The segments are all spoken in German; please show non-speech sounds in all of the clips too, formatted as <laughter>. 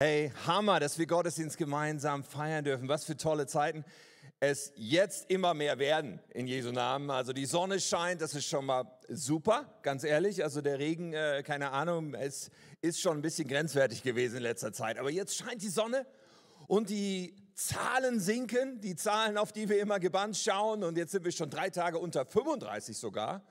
Hey, Hammer, dass wir Gottesdienst gemeinsam feiern dürfen. Was für tolle Zeiten es jetzt immer mehr werden in Jesu Namen. Also die Sonne scheint, das ist schon mal super, ganz ehrlich. Also der Regen, äh, keine Ahnung, es ist schon ein bisschen grenzwertig gewesen in letzter Zeit. Aber jetzt scheint die Sonne und die Zahlen sinken, die Zahlen, auf die wir immer gebannt schauen. Und jetzt sind wir schon drei Tage unter 35 sogar.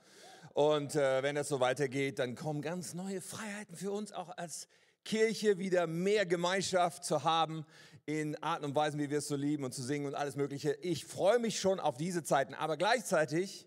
Und äh, wenn das so weitergeht, dann kommen ganz neue Freiheiten für uns auch als Kirche wieder mehr Gemeinschaft zu haben in Arten und Weisen, wie wir es so lieben und zu singen und alles Mögliche. Ich freue mich schon auf diese Zeiten, aber gleichzeitig,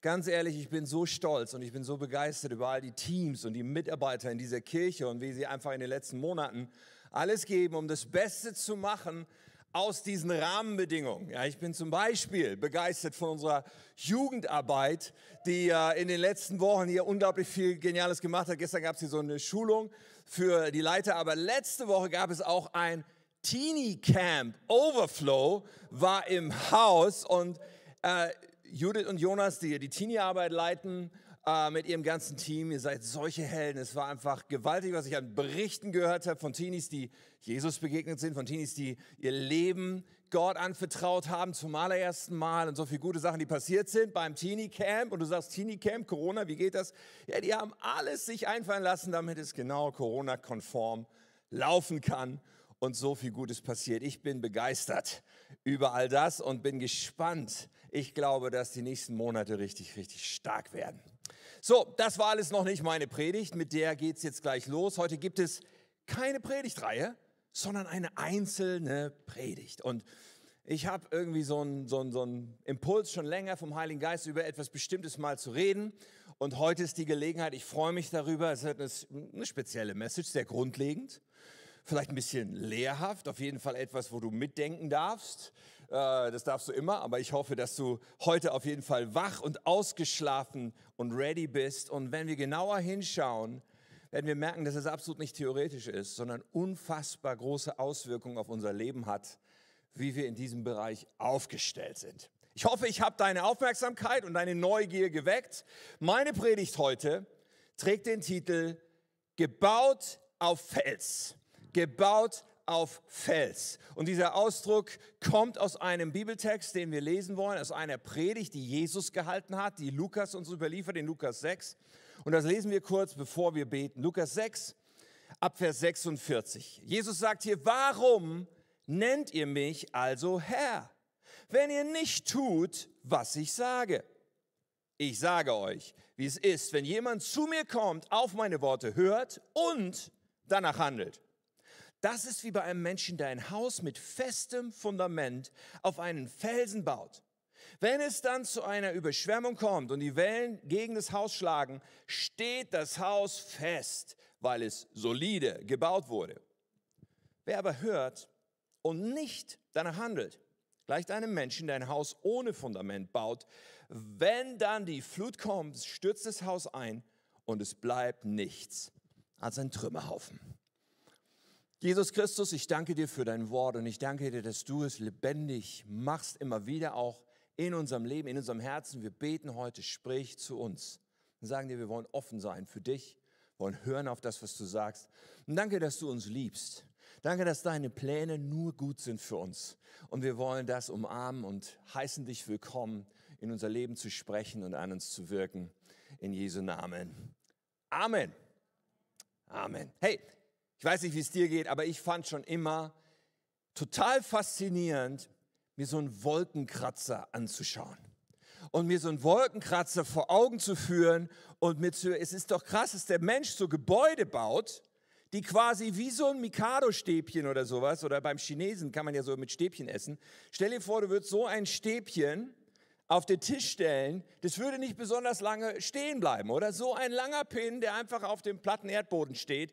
ganz ehrlich, ich bin so stolz und ich bin so begeistert über all die Teams und die Mitarbeiter in dieser Kirche und wie sie einfach in den letzten Monaten alles geben, um das Beste zu machen aus diesen Rahmenbedingungen. Ja, ich bin zum Beispiel begeistert von unserer Jugendarbeit, die in den letzten Wochen hier unglaublich viel Geniales gemacht hat. Gestern gab es hier so eine Schulung für die Leiter, aber letzte Woche gab es auch ein Teenie Camp. Overflow war im Haus und äh, Judith und Jonas, die die Teenie-Arbeit leiten, äh, mit ihrem ganzen Team. Ihr seid solche Helden. Es war einfach gewaltig, was ich an Berichten gehört habe von Teenies, die Jesus begegnet sind, von Teenies, die ihr Leben Gott anvertraut haben zum allerersten Mal und so viele gute Sachen, die passiert sind beim Teenie Camp. Und du sagst Teenie Camp, Corona, wie geht das? Ja, die haben alles sich einfallen lassen, damit es genau Corona-konform laufen kann und so viel Gutes passiert. Ich bin begeistert über all das und bin gespannt. Ich glaube, dass die nächsten Monate richtig, richtig stark werden. So, das war alles noch nicht meine Predigt, mit der geht es jetzt gleich los. Heute gibt es keine Predigtreihe, sondern eine einzelne Predigt. Und ich habe irgendwie so einen so so einen Impuls schon länger vom Heiligen Geist über etwas Bestimmtes mal zu reden. Und heute ist die Gelegenheit, ich freue mich darüber. Es ist eine spezielle Message, sehr grundlegend. Vielleicht ein bisschen lehrhaft, auf jeden Fall etwas, wo du mitdenken darfst. Äh, das darfst du immer, aber ich hoffe, dass du heute auf jeden Fall wach und ausgeschlafen und ready bist. Und wenn wir genauer hinschauen, werden wir merken, dass es absolut nicht theoretisch ist, sondern unfassbar große Auswirkungen auf unser Leben hat, wie wir in diesem Bereich aufgestellt sind. Ich hoffe, ich habe deine Aufmerksamkeit und deine Neugier geweckt. Meine Predigt heute trägt den Titel Gebaut auf Fels. Gebaut auf Fels. Und dieser Ausdruck kommt aus einem Bibeltext, den wir lesen wollen, aus einer Predigt, die Jesus gehalten hat, die Lukas uns überliefert, in Lukas 6. Und das lesen wir kurz, bevor wir beten. Lukas 6, ab Vers 46. Jesus sagt hier, warum nennt ihr mich also Herr, wenn ihr nicht tut, was ich sage? Ich sage euch, wie es ist, wenn jemand zu mir kommt, auf meine Worte hört und danach handelt. Das ist wie bei einem Menschen, der ein Haus mit festem Fundament auf einen Felsen baut. Wenn es dann zu einer Überschwemmung kommt und die Wellen gegen das Haus schlagen, steht das Haus fest, weil es solide gebaut wurde. Wer aber hört und nicht danach handelt, gleicht einem Menschen, der ein Haus ohne Fundament baut. Wenn dann die Flut kommt, stürzt das Haus ein und es bleibt nichts als ein Trümmerhaufen. Jesus Christus, ich danke dir für dein Wort und ich danke dir, dass du es lebendig machst, immer wieder auch in unserem Leben, in unserem Herzen. Wir beten heute, sprich zu uns und sagen dir, wir wollen offen sein für dich, wollen hören auf das, was du sagst. Und danke, dass du uns liebst. Danke, dass deine Pläne nur gut sind für uns. Und wir wollen das umarmen und heißen dich willkommen, in unser Leben zu sprechen und an uns zu wirken. In Jesu Namen. Amen. Amen. Hey, ich weiß nicht, wie es dir geht, aber ich fand schon immer total faszinierend, mir so einen Wolkenkratzer anzuschauen. Und mir so einen Wolkenkratzer vor Augen zu führen und mir zu, es ist doch krass, dass der Mensch so Gebäude baut, die quasi wie so ein Mikado-Stäbchen oder sowas, oder beim Chinesen kann man ja so mit Stäbchen essen. Stell dir vor, du würdest so ein Stäbchen auf den Tisch stellen, das würde nicht besonders lange stehen bleiben, oder? So ein langer Pin, der einfach auf dem platten Erdboden steht.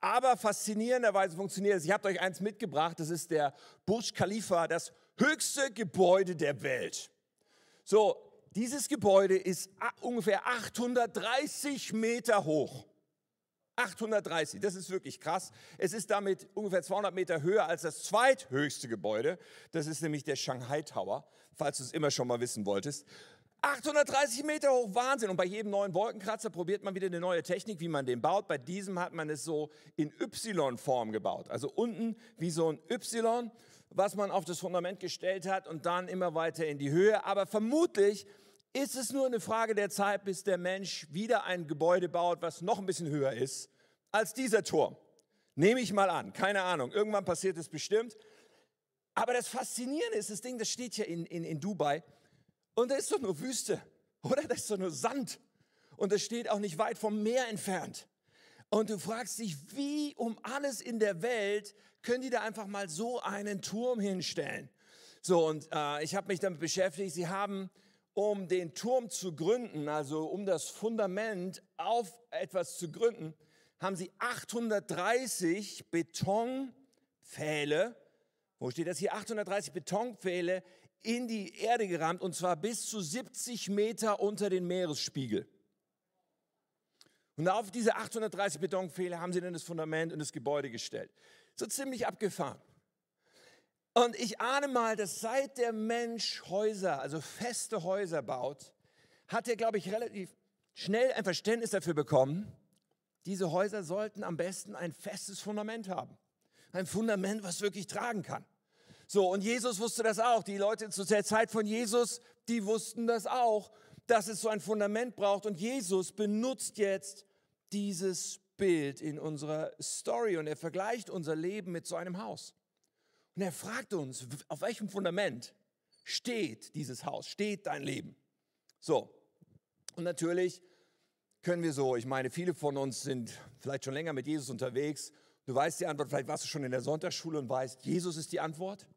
Aber faszinierenderweise funktioniert es. Ich habe euch eins mitgebracht, das ist der Burj Khalifa, das höchste Gebäude der Welt. So, dieses Gebäude ist ungefähr 830 Meter hoch. 830, das ist wirklich krass. Es ist damit ungefähr 200 Meter höher als das zweithöchste Gebäude. Das ist nämlich der Shanghai Tower falls du es immer schon mal wissen wolltest. 830 Meter hoch, Wahnsinn. Und bei jedem neuen Wolkenkratzer probiert man wieder eine neue Technik, wie man den baut. Bei diesem hat man es so in Y-Form gebaut. Also unten wie so ein Y, was man auf das Fundament gestellt hat und dann immer weiter in die Höhe. Aber vermutlich ist es nur eine Frage der Zeit, bis der Mensch wieder ein Gebäude baut, was noch ein bisschen höher ist als dieser Turm. Nehme ich mal an, keine Ahnung. Irgendwann passiert es bestimmt. Aber das Faszinierende ist, das Ding, das steht ja in, in, in Dubai. Und da ist doch nur Wüste, oder? Da ist doch nur Sand. Und das steht auch nicht weit vom Meer entfernt. Und du fragst dich, wie um alles in der Welt können die da einfach mal so einen Turm hinstellen? So, und äh, ich habe mich damit beschäftigt. Sie haben, um den Turm zu gründen, also um das Fundament auf etwas zu gründen, haben sie 830 Betonpfähle, wo steht das hier? 830 Betonpfähle in die Erde gerammt und zwar bis zu 70 Meter unter den Meeresspiegel. Und auf diese 830 Betonpfähle haben sie dann das Fundament und das Gebäude gestellt. So ziemlich abgefahren. Und ich ahne mal, dass seit der Mensch Häuser, also feste Häuser baut, hat er, glaube ich, relativ schnell ein Verständnis dafür bekommen, diese Häuser sollten am besten ein festes Fundament haben. Ein Fundament, was wirklich tragen kann. So, und Jesus wusste das auch. Die Leute zu der Zeit von Jesus, die wussten das auch, dass es so ein Fundament braucht. Und Jesus benutzt jetzt dieses Bild in unserer Story und er vergleicht unser Leben mit so einem Haus. Und er fragt uns, auf welchem Fundament steht dieses Haus, steht dein Leben? So, und natürlich können wir so, ich meine, viele von uns sind vielleicht schon länger mit Jesus unterwegs. Du weißt die Antwort, vielleicht warst du schon in der Sonntagsschule und weißt, Jesus ist die Antwort.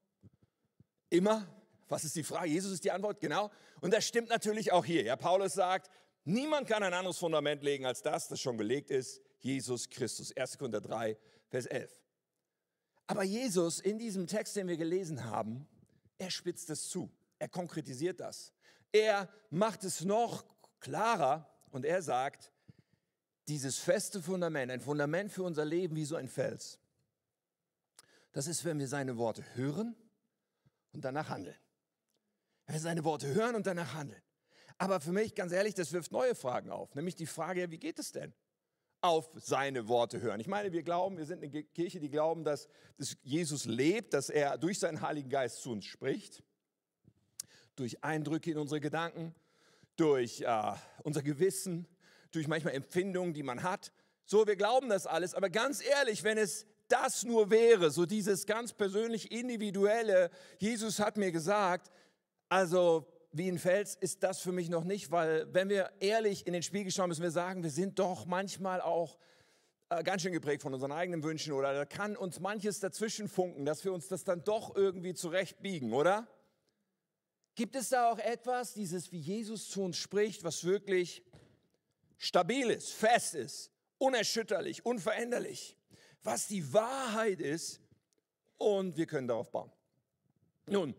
Immer? Was ist die Frage? Jesus ist die Antwort, genau. Und das stimmt natürlich auch hier. Ja, Paulus sagt, niemand kann ein anderes Fundament legen als das, das schon gelegt ist, Jesus Christus. 1. Korinther 3, Vers 11. Aber Jesus in diesem Text, den wir gelesen haben, er spitzt es zu. Er konkretisiert das. Er macht es noch klarer und er sagt, dieses feste Fundament, ein Fundament für unser Leben wie so ein Fels, das ist, wenn wir seine Worte hören und danach handeln. Wenn wir seine Worte hören und danach handeln. Aber für mich, ganz ehrlich, das wirft neue Fragen auf. Nämlich die Frage, wie geht es denn? Auf seine Worte hören. Ich meine, wir glauben, wir sind eine Kirche, die glauben, dass, Jesus lebt, dass er durch seinen Heiligen Geist zu uns spricht, durch Eindrücke in unsere Gedanken, durch äh, unser Gewissen, durch manchmal Empfindungen, die man hat. So, wir glauben das alles, aber ganz ehrlich, wenn es das nur wäre, so dieses ganz persönlich individuelle, Jesus hat mir gesagt, also wie ein Fels ist das für mich noch nicht, weil wenn wir ehrlich in den Spiegel schauen, müssen wir sagen, wir sind doch manchmal auch äh, ganz schön geprägt von unseren eigenen Wünschen oder da kann uns manches dazwischen funken, dass wir uns das dann doch irgendwie zurechtbiegen, oder? Gibt es da auch etwas, dieses wie Jesus zu uns spricht, was wirklich stabil ist, fest ist, unerschütterlich, unveränderlich? was die Wahrheit ist und wir können darauf bauen. Nun,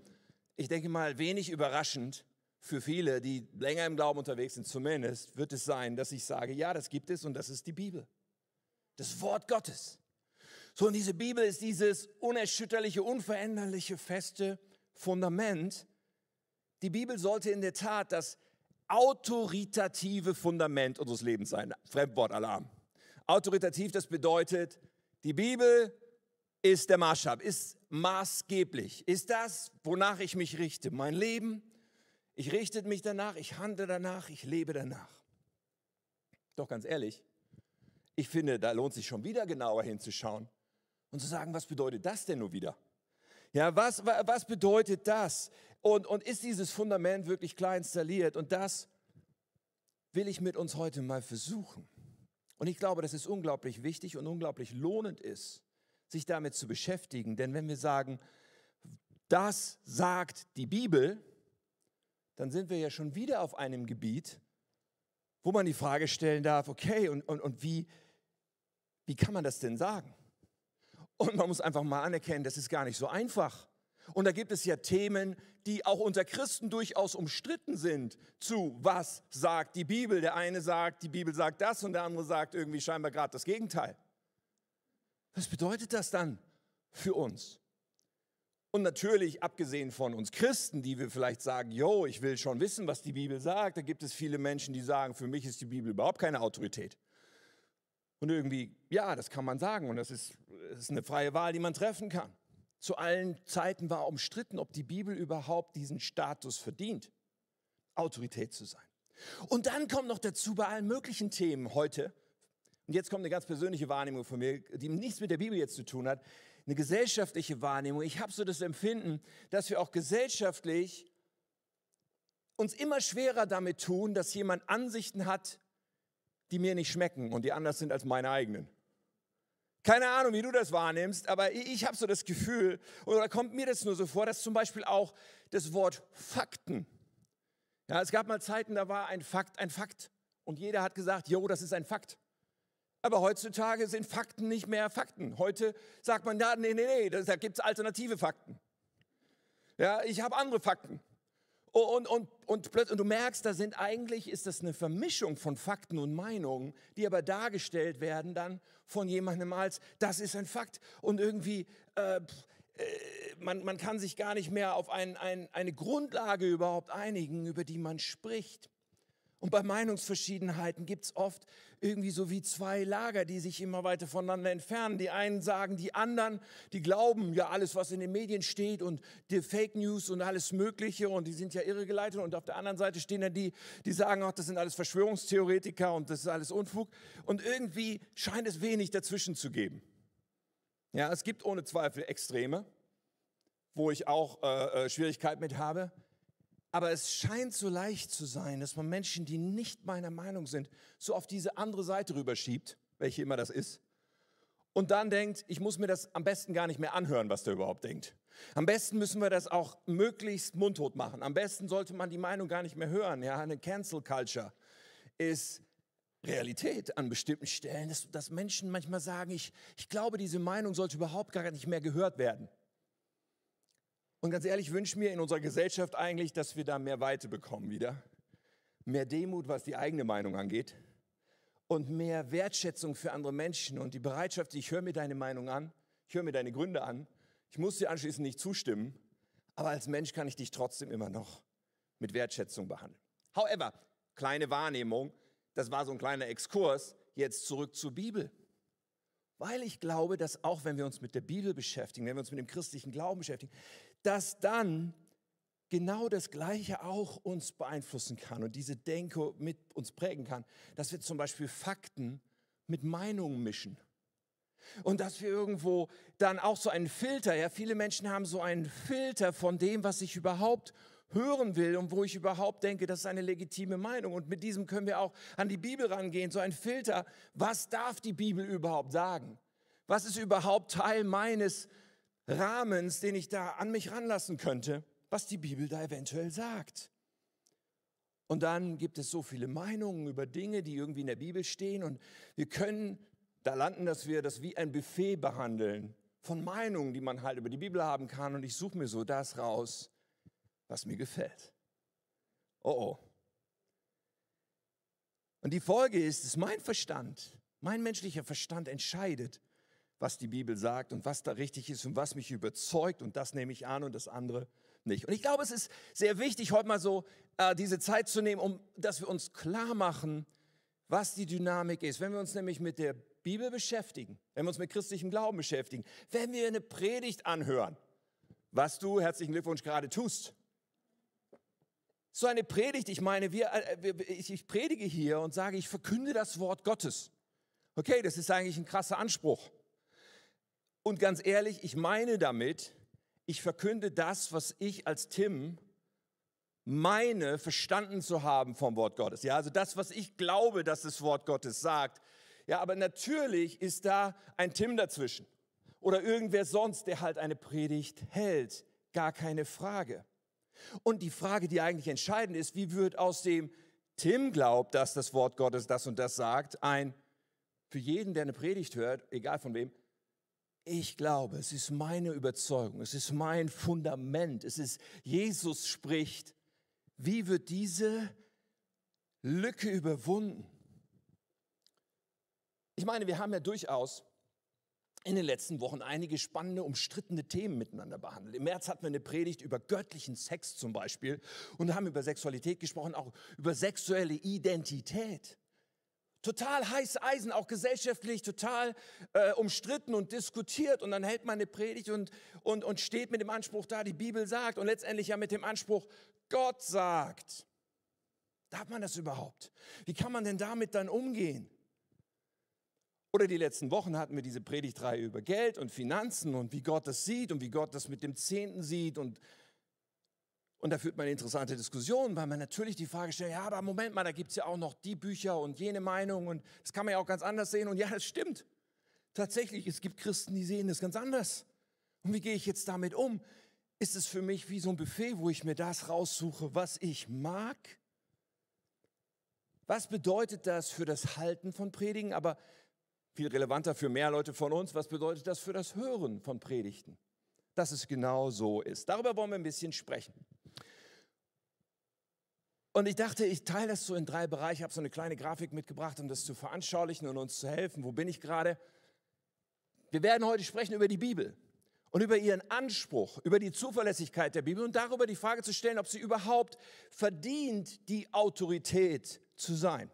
ich denke mal, wenig überraschend für viele, die länger im Glauben unterwegs sind, zumindest wird es sein, dass ich sage, ja, das gibt es und das ist die Bibel. Das Wort Gottes. So, und diese Bibel ist dieses unerschütterliche, unveränderliche, feste Fundament. Die Bibel sollte in der Tat das autoritative Fundament unseres Lebens sein. Fremdwortalarm. Autoritativ, das bedeutet, die Bibel ist der Maßstab, ist maßgeblich, ist das, wonach ich mich richte. Mein Leben, ich richte mich danach, ich handle danach, ich lebe danach. Doch ganz ehrlich, ich finde, da lohnt sich schon wieder genauer hinzuschauen und zu sagen, was bedeutet das denn nur wieder? Ja, was, was bedeutet das? Und, und ist dieses Fundament wirklich klar installiert? Und das will ich mit uns heute mal versuchen. Und ich glaube, dass es unglaublich wichtig und unglaublich lohnend ist, sich damit zu beschäftigen. Denn wenn wir sagen, das sagt die Bibel, dann sind wir ja schon wieder auf einem Gebiet, wo man die Frage stellen darf, okay, und, und, und wie, wie kann man das denn sagen? Und man muss einfach mal anerkennen, das ist gar nicht so einfach. Und da gibt es ja Themen, die auch unter Christen durchaus umstritten sind, zu was sagt die Bibel. Der eine sagt, die Bibel sagt das und der andere sagt irgendwie scheinbar gerade das Gegenteil. Was bedeutet das dann für uns? Und natürlich, abgesehen von uns Christen, die wir vielleicht sagen, yo, ich will schon wissen, was die Bibel sagt, da gibt es viele Menschen, die sagen, für mich ist die Bibel überhaupt keine Autorität. Und irgendwie, ja, das kann man sagen und das ist, das ist eine freie Wahl, die man treffen kann. Zu allen Zeiten war umstritten, ob die Bibel überhaupt diesen Status verdient, Autorität zu sein. Und dann kommt noch dazu bei allen möglichen Themen heute, und jetzt kommt eine ganz persönliche Wahrnehmung von mir, die nichts mit der Bibel jetzt zu tun hat, eine gesellschaftliche Wahrnehmung. Ich habe so das Empfinden, dass wir auch gesellschaftlich uns immer schwerer damit tun, dass jemand Ansichten hat, die mir nicht schmecken und die anders sind als meine eigenen. Keine Ahnung, wie du das wahrnimmst, aber ich habe so das Gefühl, oder kommt mir das nur so vor, dass zum Beispiel auch das Wort Fakten. Ja, es gab mal Zeiten, da war ein Fakt ein Fakt und jeder hat gesagt, jo, das ist ein Fakt. Aber heutzutage sind Fakten nicht mehr Fakten. Heute sagt man, ja, nee, nee, nee, da gibt es alternative Fakten. Ja, ich habe andere Fakten. Und, und, und, und, du merkst, da sind eigentlich, ist das eine Vermischung von Fakten und Meinungen, die aber dargestellt werden dann von jemandem als, das ist ein Fakt. Und irgendwie, äh, äh, man, man kann sich gar nicht mehr auf ein, ein, eine Grundlage überhaupt einigen, über die man spricht. Und bei Meinungsverschiedenheiten gibt es oft irgendwie so wie zwei Lager, die sich immer weiter voneinander entfernen. Die einen sagen, die anderen, die glauben ja alles, was in den Medien steht und die Fake News und alles Mögliche und die sind ja irregeleitet. Und auf der anderen Seite stehen dann die, die sagen, ach, das sind alles Verschwörungstheoretiker und das ist alles Unfug. Und irgendwie scheint es wenig dazwischen zu geben. Ja, es gibt ohne Zweifel Extreme, wo ich auch äh, äh Schwierigkeiten mit habe. Aber es scheint so leicht zu sein, dass man Menschen, die nicht meiner Meinung sind, so auf diese andere Seite rüberschiebt, welche immer das ist, und dann denkt, ich muss mir das am besten gar nicht mehr anhören, was der überhaupt denkt. Am besten müssen wir das auch möglichst mundtot machen. Am besten sollte man die Meinung gar nicht mehr hören. Ja, eine Cancel Culture ist Realität an bestimmten Stellen, dass, dass Menschen manchmal sagen, ich, ich glaube, diese Meinung sollte überhaupt gar nicht mehr gehört werden. Und ganz ehrlich, ich wünsche mir in unserer Gesellschaft eigentlich, dass wir da mehr Weite bekommen wieder. Mehr Demut, was die eigene Meinung angeht. Und mehr Wertschätzung für andere Menschen und die Bereitschaft, ich höre mir deine Meinung an, ich höre mir deine Gründe an. Ich muss dir anschließend nicht zustimmen, aber als Mensch kann ich dich trotzdem immer noch mit Wertschätzung behandeln. However, kleine Wahrnehmung, das war so ein kleiner Exkurs, jetzt zurück zur Bibel. Weil ich glaube, dass auch wenn wir uns mit der Bibel beschäftigen, wenn wir uns mit dem christlichen Glauben beschäftigen, dass dann genau das Gleiche auch uns beeinflussen kann und diese Denke mit uns prägen kann, dass wir zum Beispiel Fakten mit Meinungen mischen. Und dass wir irgendwo dann auch so einen Filter, ja, viele Menschen haben so einen Filter von dem, was ich überhaupt hören will und wo ich überhaupt denke, das ist eine legitime Meinung. Und mit diesem können wir auch an die Bibel rangehen, so ein Filter. Was darf die Bibel überhaupt sagen? Was ist überhaupt Teil meines Rahmens, den ich da an mich ranlassen könnte, was die Bibel da eventuell sagt. Und dann gibt es so viele Meinungen über Dinge, die irgendwie in der Bibel stehen und wir können da landen, dass wir das wie ein Buffet behandeln von Meinungen, die man halt über die Bibel haben kann und ich suche mir so das raus, was mir gefällt. Oh oh. Und die Folge ist, dass mein Verstand, mein menschlicher Verstand entscheidet, was die Bibel sagt und was da richtig ist und was mich überzeugt und das nehme ich an und das andere nicht. Und ich glaube, es ist sehr wichtig, heute mal so äh, diese Zeit zu nehmen, um dass wir uns klar machen, was die Dynamik ist. Wenn wir uns nämlich mit der Bibel beschäftigen, wenn wir uns mit christlichem Glauben beschäftigen, wenn wir eine Predigt anhören, was du, herzlichen Glückwunsch, gerade tust. So eine Predigt, ich meine, wir, äh, ich predige hier und sage, ich verkünde das Wort Gottes. Okay, das ist eigentlich ein krasser Anspruch. Und ganz ehrlich, ich meine damit, ich verkünde das, was ich als Tim meine, verstanden zu haben vom Wort Gottes. Ja, also das, was ich glaube, dass das Wort Gottes sagt. Ja, aber natürlich ist da ein Tim dazwischen. Oder irgendwer sonst, der halt eine Predigt hält. Gar keine Frage. Und die Frage, die eigentlich entscheidend ist, wie wird aus dem Tim glaubt, dass das Wort Gottes das und das sagt, ein für jeden, der eine Predigt hört, egal von wem, ich glaube, es ist meine Überzeugung, es ist mein Fundament, es ist, Jesus spricht. Wie wird diese Lücke überwunden? Ich meine, wir haben ja durchaus in den letzten Wochen einige spannende, umstrittene Themen miteinander behandelt. Im März hatten wir eine Predigt über göttlichen Sex zum Beispiel und haben über Sexualität gesprochen, auch über sexuelle Identität. Total heiß Eisen, auch gesellschaftlich total äh, umstritten und diskutiert. Und dann hält man eine Predigt und, und, und steht mit dem Anspruch da, die Bibel sagt und letztendlich ja mit dem Anspruch, Gott sagt. Darf man das überhaupt? Wie kann man denn damit dann umgehen? Oder die letzten Wochen hatten wir diese Predigtreihe über Geld und Finanzen und wie Gott das sieht und wie Gott das mit dem Zehnten sieht. Und, und da führt man eine interessante Diskussion, weil man natürlich die Frage stellt, ja, aber Moment mal, da gibt es ja auch noch die Bücher und jene Meinung und das kann man ja auch ganz anders sehen. Und ja, das stimmt. Tatsächlich, es gibt Christen, die sehen das ganz anders. Und wie gehe ich jetzt damit um? Ist es für mich wie so ein Buffet, wo ich mir das raussuche, was ich mag? Was bedeutet das für das Halten von Predigen? Aber viel relevanter für mehr Leute von uns, was bedeutet das für das Hören von Predigten? Dass es genau so ist. Darüber wollen wir ein bisschen sprechen. Und ich dachte, ich teile das so in drei Bereiche. Ich habe so eine kleine Grafik mitgebracht, um das zu veranschaulichen und uns zu helfen. Wo bin ich gerade? Wir werden heute sprechen über die Bibel und über ihren Anspruch, über die Zuverlässigkeit der Bibel und darüber die Frage zu stellen, ob sie überhaupt verdient, die Autorität zu sein.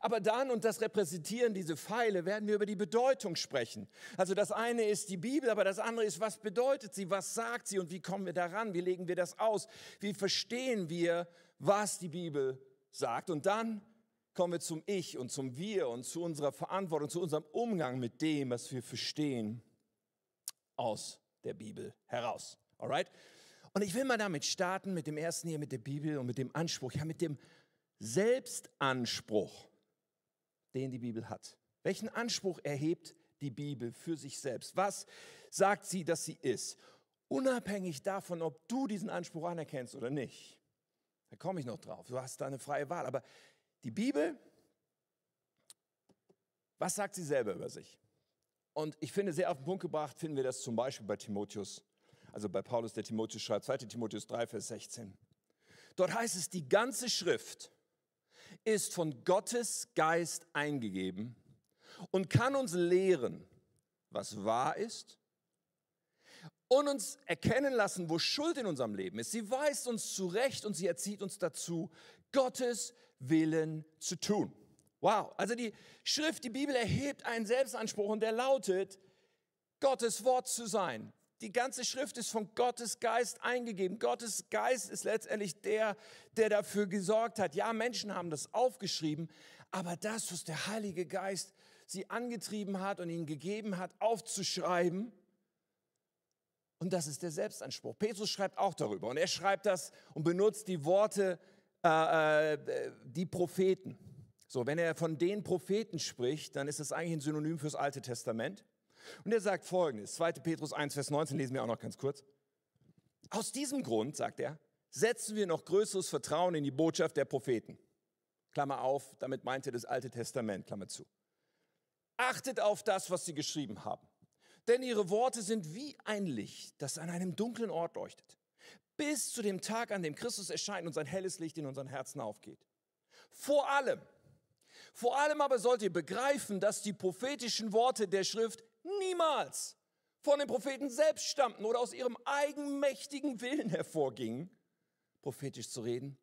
Aber dann, und das repräsentieren diese Pfeile, werden wir über die Bedeutung sprechen. Also das eine ist die Bibel, aber das andere ist, was bedeutet sie, was sagt sie und wie kommen wir daran, wie legen wir das aus, wie verstehen wir, was die Bibel sagt. Und dann kommen wir zum Ich und zum Wir und zu unserer Verantwortung, zu unserem Umgang mit dem, was wir verstehen aus der Bibel heraus. Alright? Und ich will mal damit starten, mit dem ersten hier, mit der Bibel und mit dem Anspruch, ja, mit dem Selbstanspruch den die Bibel hat. Welchen Anspruch erhebt die Bibel für sich selbst? Was sagt sie, dass sie ist? Unabhängig davon, ob du diesen Anspruch anerkennst oder nicht. Da komme ich noch drauf. Du hast da eine freie Wahl. Aber die Bibel, was sagt sie selber über sich? Und ich finde, sehr auf den Punkt gebracht finden wir das zum Beispiel bei Timotheus, also bei Paulus, der Timotheus schreibt, 2 Timotheus 3, Vers 16. Dort heißt es, die ganze Schrift ist von Gottes Geist eingegeben und kann uns lehren, was wahr ist und uns erkennen lassen, wo Schuld in unserem Leben ist. Sie weist uns zurecht und sie erzieht uns dazu, Gottes Willen zu tun. Wow, also die Schrift, die Bibel erhebt einen Selbstanspruch und der lautet, Gottes Wort zu sein. Die ganze Schrift ist von Gottes Geist eingegeben. Gottes Geist ist letztendlich der, der dafür gesorgt hat. Ja, Menschen haben das aufgeschrieben, aber das, was der Heilige Geist sie angetrieben hat und ihnen gegeben hat, aufzuschreiben, und das ist der Selbstanspruch. Petrus schreibt auch darüber und er schreibt das und benutzt die Worte, äh, äh, die Propheten. So, wenn er von den Propheten spricht, dann ist das eigentlich ein Synonym fürs Alte Testament. Und er sagt folgendes, 2. Petrus 1, Vers 19, lesen wir auch noch ganz kurz. Aus diesem Grund, sagt er, setzen wir noch größeres Vertrauen in die Botschaft der Propheten. Klammer auf, damit meint er das Alte Testament, Klammer zu. Achtet auf das, was sie geschrieben haben. Denn ihre Worte sind wie ein Licht, das an einem dunklen Ort leuchtet. Bis zu dem Tag, an dem Christus erscheint und sein helles Licht in unseren Herzen aufgeht. Vor allem, vor allem aber sollt ihr begreifen, dass die prophetischen Worte der Schrift niemals von den Propheten selbst stammten oder aus ihrem eigenmächtigen Willen hervorgingen, prophetisch zu reden.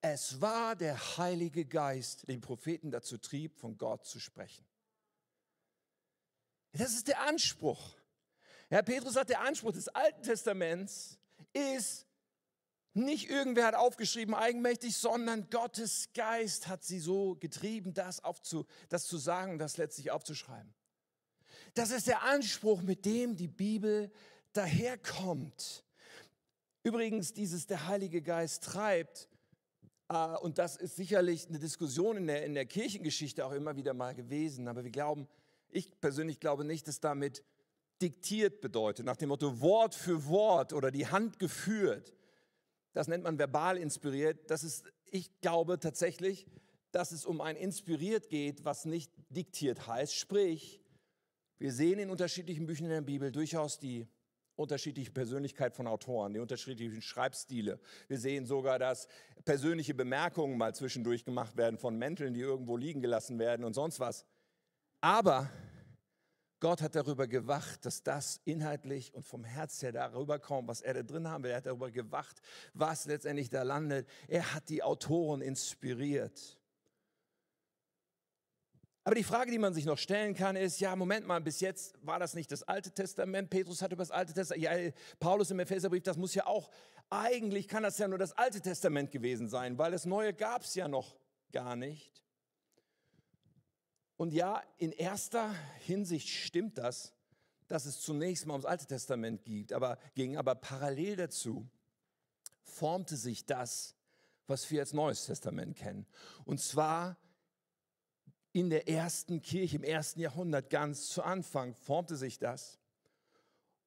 Es war der Heilige Geist, den Propheten dazu trieb, von Gott zu sprechen. Das ist der Anspruch. Herr Petrus sagt, der Anspruch des Alten Testaments ist, nicht irgendwer hat aufgeschrieben eigenmächtig, sondern Gottes Geist hat sie so getrieben, das, aufzu, das zu sagen, das letztlich aufzuschreiben. Das ist der Anspruch, mit dem die Bibel daherkommt. Übrigens, dieses der Heilige Geist treibt, äh, und das ist sicherlich eine Diskussion in der, in der Kirchengeschichte auch immer wieder mal gewesen, aber wir glauben, ich persönlich glaube nicht, dass damit diktiert bedeutet, nach dem Motto Wort für Wort oder die Hand geführt. Das nennt man verbal inspiriert. Das ist, ich glaube tatsächlich, dass es um ein inspiriert geht, was nicht diktiert heißt. Sprich, wir sehen in unterschiedlichen Büchern in der Bibel durchaus die unterschiedliche Persönlichkeit von Autoren, die unterschiedlichen Schreibstile. Wir sehen sogar, dass persönliche Bemerkungen mal zwischendurch gemacht werden von Mänteln, die irgendwo liegen gelassen werden und sonst was. Aber Gott hat darüber gewacht, dass das inhaltlich und vom Herz her darüber kommt, was er da drin haben will. Er hat darüber gewacht, was letztendlich da landet. Er hat die Autoren inspiriert. Aber die Frage, die man sich noch stellen kann, ist, ja, Moment mal, bis jetzt war das nicht das Alte Testament. Petrus hat über das Alte Testament, ja, Paulus im Epheserbrief, das muss ja auch, eigentlich kann das ja nur das Alte Testament gewesen sein, weil das Neue gab es ja noch gar nicht. Und ja, in erster Hinsicht stimmt das, dass es zunächst mal ums Alte Testament geht, aber, ging, aber parallel dazu formte sich das, was wir als Neues Testament kennen. Und zwar in der ersten Kirche, im ersten Jahrhundert, ganz zu Anfang, formte sich das,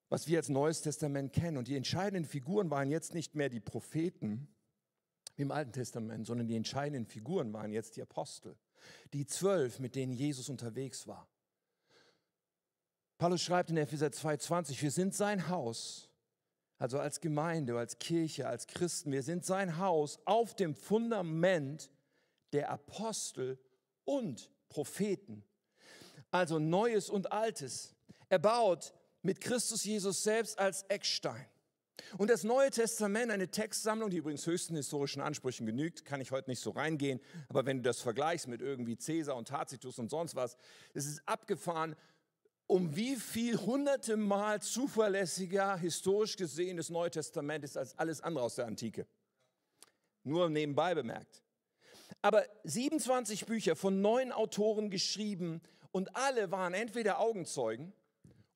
was wir als Neues Testament kennen. Und die entscheidenden Figuren waren jetzt nicht mehr die Propheten im Alten Testament, sondern die entscheidenden Figuren waren jetzt die Apostel, die zwölf, mit denen Jesus unterwegs war. Paulus schreibt in Epheser 2,20, wir sind sein Haus, also als Gemeinde, als Kirche, als Christen, wir sind sein Haus auf dem Fundament der Apostel und Propheten. Also Neues und Altes. Er baut mit Christus Jesus selbst als Eckstein. Und das Neue Testament, eine Textsammlung, die übrigens höchsten historischen Ansprüchen genügt, kann ich heute nicht so reingehen, aber wenn du das vergleichst mit irgendwie Caesar und Tacitus und sonst was, es ist abgefahren, um wie viel hunderte Mal zuverlässiger historisch gesehen das Neue Testament ist als alles andere aus der Antike. Nur nebenbei bemerkt. Aber 27 Bücher von neun Autoren geschrieben und alle waren entweder Augenzeugen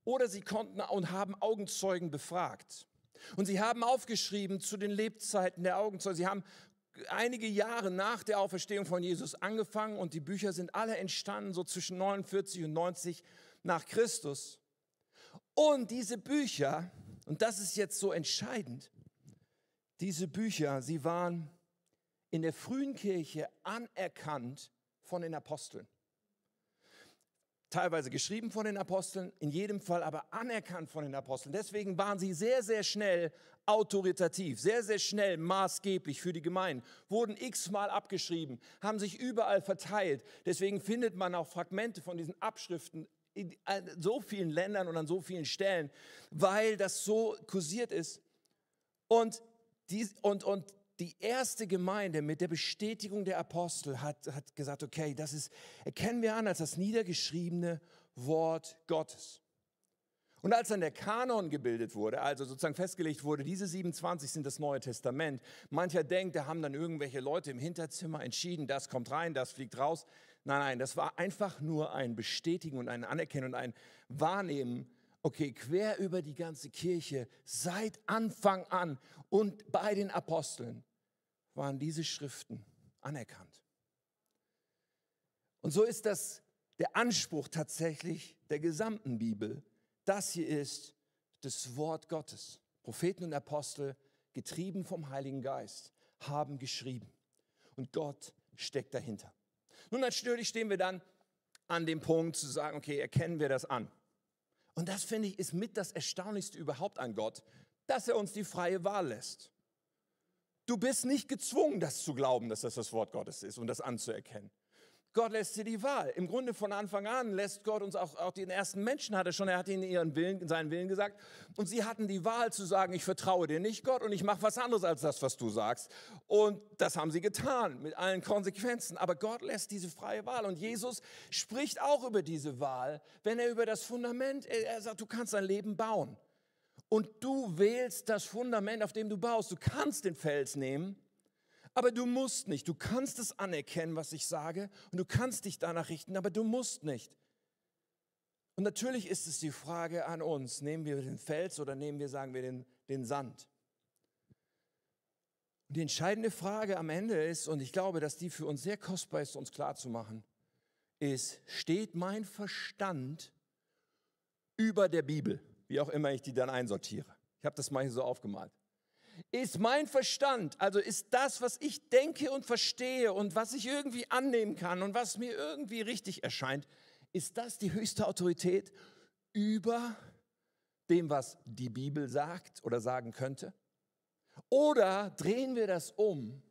oder sie konnten und haben Augenzeugen befragt. Und sie haben aufgeschrieben zu den Lebzeiten der Augenzeugen. Sie haben einige Jahre nach der Auferstehung von Jesus angefangen und die Bücher sind alle entstanden, so zwischen 49 und 90 nach Christus. Und diese Bücher, und das ist jetzt so entscheidend, diese Bücher, sie waren in der frühen Kirche anerkannt von den Aposteln. Teilweise geschrieben von den Aposteln, in jedem Fall aber anerkannt von den Aposteln. Deswegen waren sie sehr, sehr schnell autoritativ, sehr, sehr schnell maßgeblich für die Gemeinden, wurden x-mal abgeschrieben, haben sich überall verteilt. Deswegen findet man auch Fragmente von diesen Abschriften in so vielen Ländern und an so vielen Stellen, weil das so kursiert ist. Und, die, und, und die erste Gemeinde mit der Bestätigung der Apostel hat, hat gesagt, okay, das ist, erkennen wir an als das niedergeschriebene Wort Gottes. Und als dann der Kanon gebildet wurde, also sozusagen festgelegt wurde, diese 27 sind das Neue Testament, mancher denkt, da haben dann irgendwelche Leute im Hinterzimmer entschieden, das kommt rein, das fliegt raus. Nein, nein, das war einfach nur ein Bestätigen und ein Anerkennen und ein Wahrnehmen okay, quer über die ganze Kirche, seit Anfang an und bei den Aposteln waren diese Schriften anerkannt. Und so ist das der Anspruch tatsächlich der gesamten Bibel. Das hier ist das Wort Gottes. Propheten und Apostel, getrieben vom Heiligen Geist, haben geschrieben. Und Gott steckt dahinter. Nun, natürlich stehen wir dann an dem Punkt zu sagen, okay, erkennen wir das an. Und das finde ich ist mit das Erstaunlichste überhaupt an Gott, dass er uns die freie Wahl lässt. Du bist nicht gezwungen, das zu glauben, dass das das Wort Gottes ist und das anzuerkennen. Gott lässt dir die Wahl. Im Grunde von Anfang an lässt Gott uns auch, auch den ersten Menschen hat er schon, er hat ihnen ihren Willen, seinen Willen gesagt. Und sie hatten die Wahl zu sagen, ich vertraue dir nicht, Gott, und ich mache was anderes als das, was du sagst. Und das haben sie getan, mit allen Konsequenzen. Aber Gott lässt diese freie Wahl. Und Jesus spricht auch über diese Wahl, wenn er über das Fundament, er sagt, du kannst dein Leben bauen. Und du wählst das Fundament, auf dem du baust. Du kannst den Fels nehmen aber du musst nicht. Du kannst es anerkennen, was ich sage, und du kannst dich danach richten, aber du musst nicht. Und natürlich ist es die Frage an uns, nehmen wir den Fels oder nehmen wir, sagen wir, den, den Sand? Und die entscheidende Frage am Ende ist, und ich glaube, dass die für uns sehr kostbar ist, uns klarzumachen, ist, steht mein Verstand über der Bibel, wie auch immer ich die dann einsortiere? Ich habe das mal hier so aufgemalt ist mein Verstand, also ist das, was ich denke und verstehe und was ich irgendwie annehmen kann und was mir irgendwie richtig erscheint, ist das die höchste Autorität über dem, was die Bibel sagt oder sagen könnte? Oder drehen wir das um?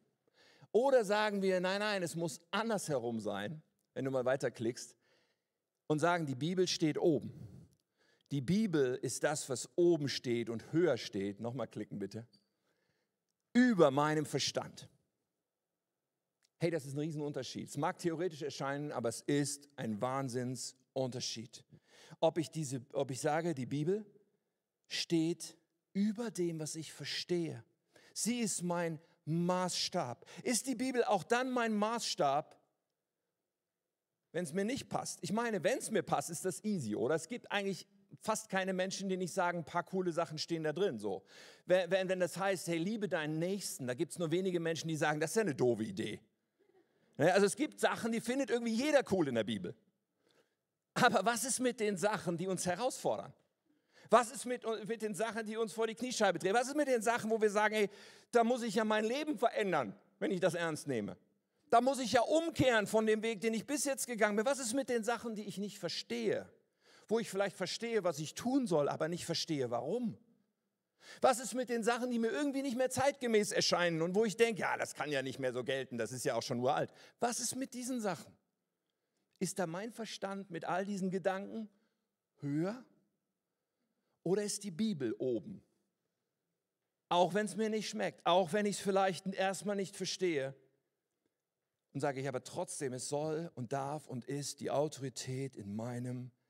Oder sagen wir, nein, nein, es muss andersherum sein, wenn du mal weiterklickst, und sagen, die Bibel steht oben Die Bibel ist das, was oben steht und höher steht. Nochmal klicken bitte. Über meinem Verstand. Hey, das ist ein Riesenunterschied. Es mag theoretisch erscheinen, aber es ist ein Wahnsinnsunterschied. Ob ich, diese, ob ich sage, die Bibel steht über dem, was ich verstehe. Sie ist mein Maßstab. Ist die Bibel auch dann mein Maßstab, wenn es mir nicht passt? Ich meine, wenn es mir passt, ist das easy, oder? Es gibt eigentlich fast keine Menschen, die nicht sagen, ein paar coole Sachen stehen da drin. So. Wenn, wenn das heißt, hey, liebe deinen Nächsten, da gibt es nur wenige Menschen, die sagen, das ist ja eine doofe Idee. Also es gibt Sachen, die findet irgendwie jeder cool in der Bibel. Aber was ist mit den Sachen, die uns herausfordern? Was ist mit, mit den Sachen, die uns vor die Kniescheibe drehen? Was ist mit den Sachen, wo wir sagen, hey, da muss ich ja mein Leben verändern, wenn ich das ernst nehme? Da muss ich ja umkehren von dem Weg, den ich bis jetzt gegangen bin. Was ist mit den Sachen, die ich nicht verstehe? Wo ich vielleicht verstehe, was ich tun soll, aber nicht verstehe, warum? Was ist mit den Sachen, die mir irgendwie nicht mehr zeitgemäß erscheinen und wo ich denke, ja, das kann ja nicht mehr so gelten, das ist ja auch schon uralt. Was ist mit diesen Sachen? Ist da mein Verstand mit all diesen Gedanken höher oder ist die Bibel oben? Auch wenn es mir nicht schmeckt, auch wenn ich es vielleicht erstmal nicht verstehe. Und sage ich aber trotzdem, es soll und darf und ist die Autorität in meinem Leben.